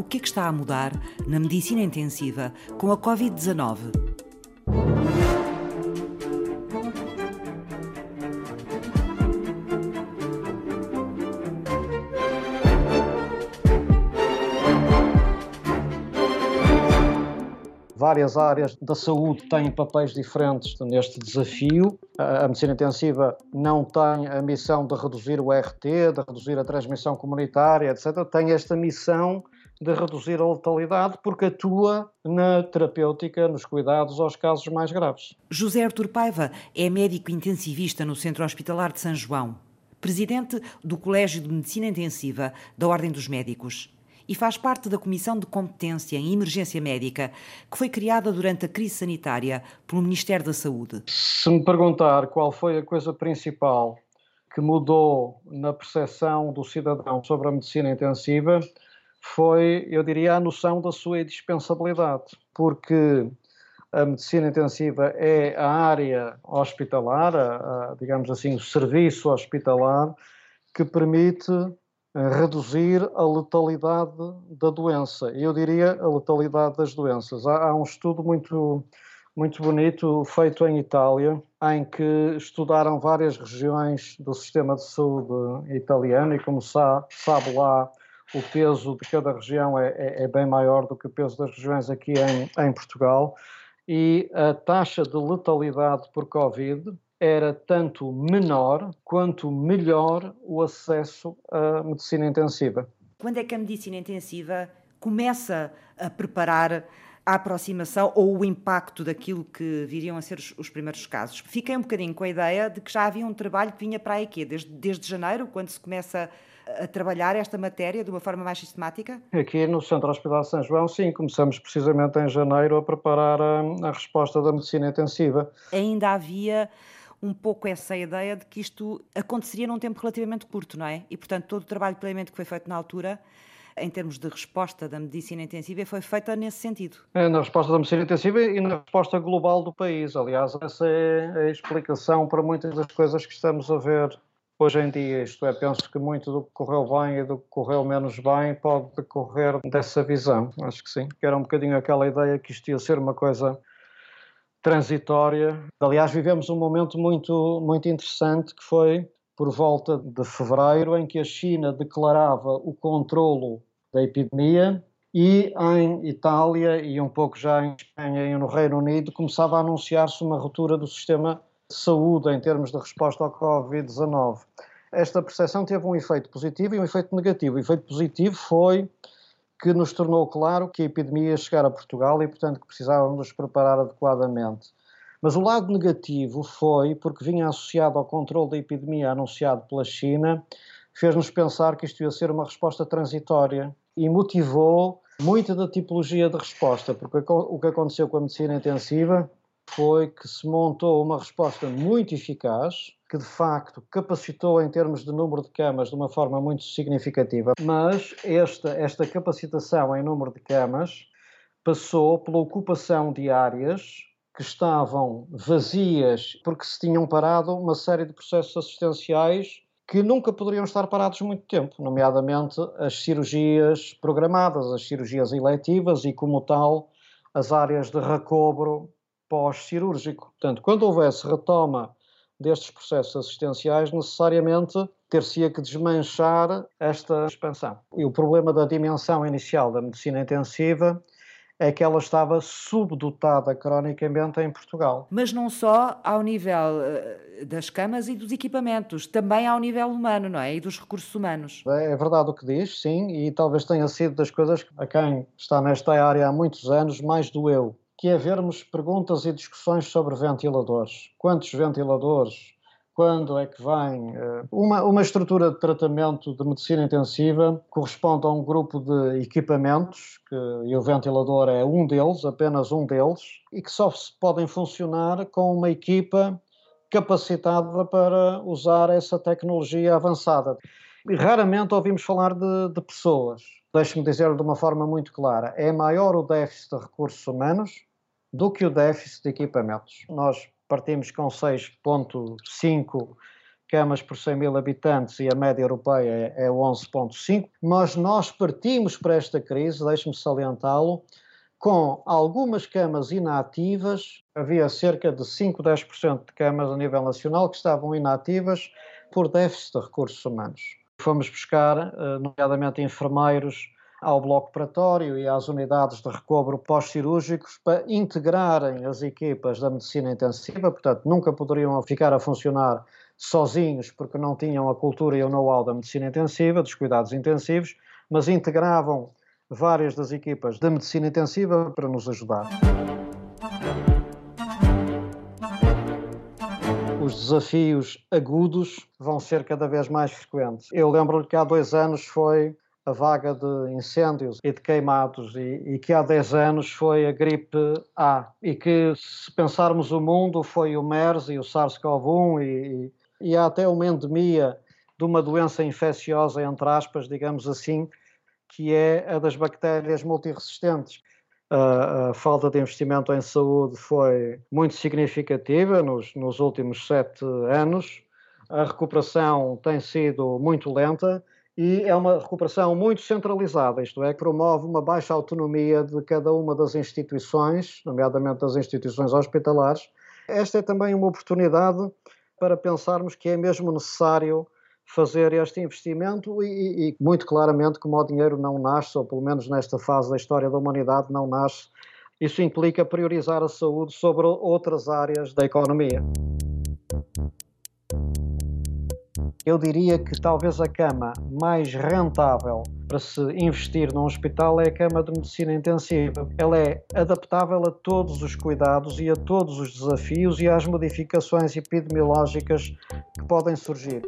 o que é que está a mudar na medicina intensiva com a Covid-19. várias áreas da saúde têm papéis diferentes neste desafio. A medicina intensiva não tem a missão de reduzir o RT, de reduzir a transmissão comunitária, etc. Tem esta missão de reduzir a letalidade porque atua na terapêutica, nos cuidados aos casos mais graves. José Artur Paiva é médico intensivista no Centro Hospitalar de São João, presidente do Colégio de Medicina Intensiva da Ordem dos Médicos e faz parte da Comissão de Competência em Emergência Médica, que foi criada durante a crise sanitária pelo Ministério da Saúde. Se me perguntar qual foi a coisa principal que mudou na percepção do cidadão sobre a medicina intensiva, foi, eu diria, a noção da sua indispensabilidade, porque a medicina intensiva é a área hospitalar, a, a, digamos assim, o serviço hospitalar que permite reduzir a letalidade da doença. Eu diria a letalidade das doenças. Há, há um estudo muito, muito bonito feito em Itália, em que estudaram várias regiões do sistema de saúde italiano e, como sabe, sabe lá, o peso de cada região é, é, é, bem maior do que o peso das regiões aqui em, em Portugal. E a taxa de letalidade por Covid era tanto menor quanto melhor o acesso à medicina intensiva. Quando é que a medicina intensiva começa a preparar a aproximação ou o impacto daquilo que viriam a ser os, os, primeiros casos? Fiquei um bocadinho com a ideia de que já havia um trabalho que vinha para aí quê? Desde, desde janeiro, quando se começa a trabalhar esta matéria de uma forma mais sistemática? Aqui no Centro Hospitalar São João, sim, começamos precisamente em janeiro a preparar a, a resposta da medicina intensiva. Ainda havia um pouco essa ideia de que isto aconteceria num tempo relativamente curto, não é? E, portanto, todo o trabalho de planeamento que foi feito na altura, em termos de resposta da medicina intensiva, foi feita nesse sentido. É, na resposta da medicina intensiva e na resposta global do país. Aliás, essa é a explicação para muitas das coisas que estamos a ver hoje em dia. Isto é, penso que muito do que correu bem e do que correu menos bem pode decorrer dessa visão. Acho que sim, que era um bocadinho aquela ideia que isto ia ser uma coisa transitória. Aliás, vivemos um momento muito, muito interessante que foi por volta de fevereiro, em que a China declarava o controlo da epidemia e em Itália e um pouco já em Espanha e no Reino Unido começava a anunciar-se uma ruptura do sistema de saúde em termos de resposta ao Covid-19. Esta percepção teve um efeito positivo e um efeito negativo. O efeito positivo foi que nos tornou claro que a epidemia ia chegar a Portugal e, portanto, que precisávamos nos preparar adequadamente. Mas o lado negativo foi porque vinha associado ao controle da epidemia anunciado pela China, fez-nos pensar que isto ia ser uma resposta transitória e motivou muita da tipologia de resposta, porque o que aconteceu com a medicina intensiva foi que se montou uma resposta muito eficaz, que de facto capacitou em termos de número de camas de uma forma muito significativa, mas esta, esta capacitação em número de camas passou pela ocupação de áreas que estavam vazias porque se tinham parado uma série de processos assistenciais que nunca poderiam estar parados muito tempo, nomeadamente as cirurgias programadas, as cirurgias eletivas e, como tal, as áreas de recobro pós-cirúrgico. Portanto, quando houvesse retoma destes processos assistenciais, necessariamente ter-se-ia que desmanchar esta expansão. E o problema da dimensão inicial da medicina intensiva é que ela estava subdotada cronicamente em Portugal. Mas não só ao nível eh, das camas e dos equipamentos, também ao nível humano, não é? E dos recursos humanos. É, é verdade o que diz, sim, e talvez tenha sido das coisas a quem está nesta área há muitos anos mais doeu que é vermos perguntas e discussões sobre ventiladores. Quantos ventiladores? Quando é que vem? Eh, uma, uma estrutura de tratamento de medicina intensiva corresponde a um grupo de equipamentos, que, e o ventilador é um deles, apenas um deles, e que só podem funcionar com uma equipa capacitada para usar essa tecnologia avançada. E raramente ouvimos falar de, de pessoas. Deixe-me dizer de uma forma muito clara: é maior o déficit de recursos humanos do que o déficit de equipamentos. Nós partimos com 6,5 camas por 100 mil habitantes e a média europeia é 11,5, mas nós partimos para esta crise, deixe-me salientá-lo, com algumas camas inativas, havia cerca de 5, 10% de camas a nível nacional que estavam inativas por déficit de recursos humanos. Fomos buscar, eh, nomeadamente, enfermeiros ao bloco operatório e às unidades de recobro pós-cirúrgicos para integrarem as equipas da medicina intensiva, portanto, nunca poderiam ficar a funcionar sozinhos porque não tinham a cultura e o know-how da medicina intensiva, dos cuidados intensivos, mas integravam várias das equipas da medicina intensiva para nos ajudar. Os desafios agudos vão ser cada vez mais frequentes. Eu lembro-lhe que há dois anos foi a vaga de incêndios e de queimados e, e, que há 10 anos foi a gripe A e que se pensarmos o mundo foi o MERS e o SARS-CoV-1 e, e, há até uma endemia de uma doença infecciosa, entre aspas, digamos assim, que é a das bactérias multiresistentes. A, a falta de investimento em saúde foi muito significativa nos, nos últimos sete anos. A recuperação tem sido muito lenta e é uma recuperação muito centralizada, isto é, que promove uma baixa autonomia de cada uma das instituições, nomeadamente das instituições hospitalares. Esta é também uma oportunidade para pensarmos que é mesmo necessário fazer este investimento e, e, muito claramente como o dinheiro não nasce, ou pelo menos nesta fase da história da humanidade não nasce, isso implica priorizar a saúde sobre outras áreas da economia. Eu diria que talvez a cama mais rentável para se investir num hospital é a cama de medicina intensiva. Ela é adaptável a todos os cuidados e a todos os desafios e às modificações epidemiológicas que podem surgir.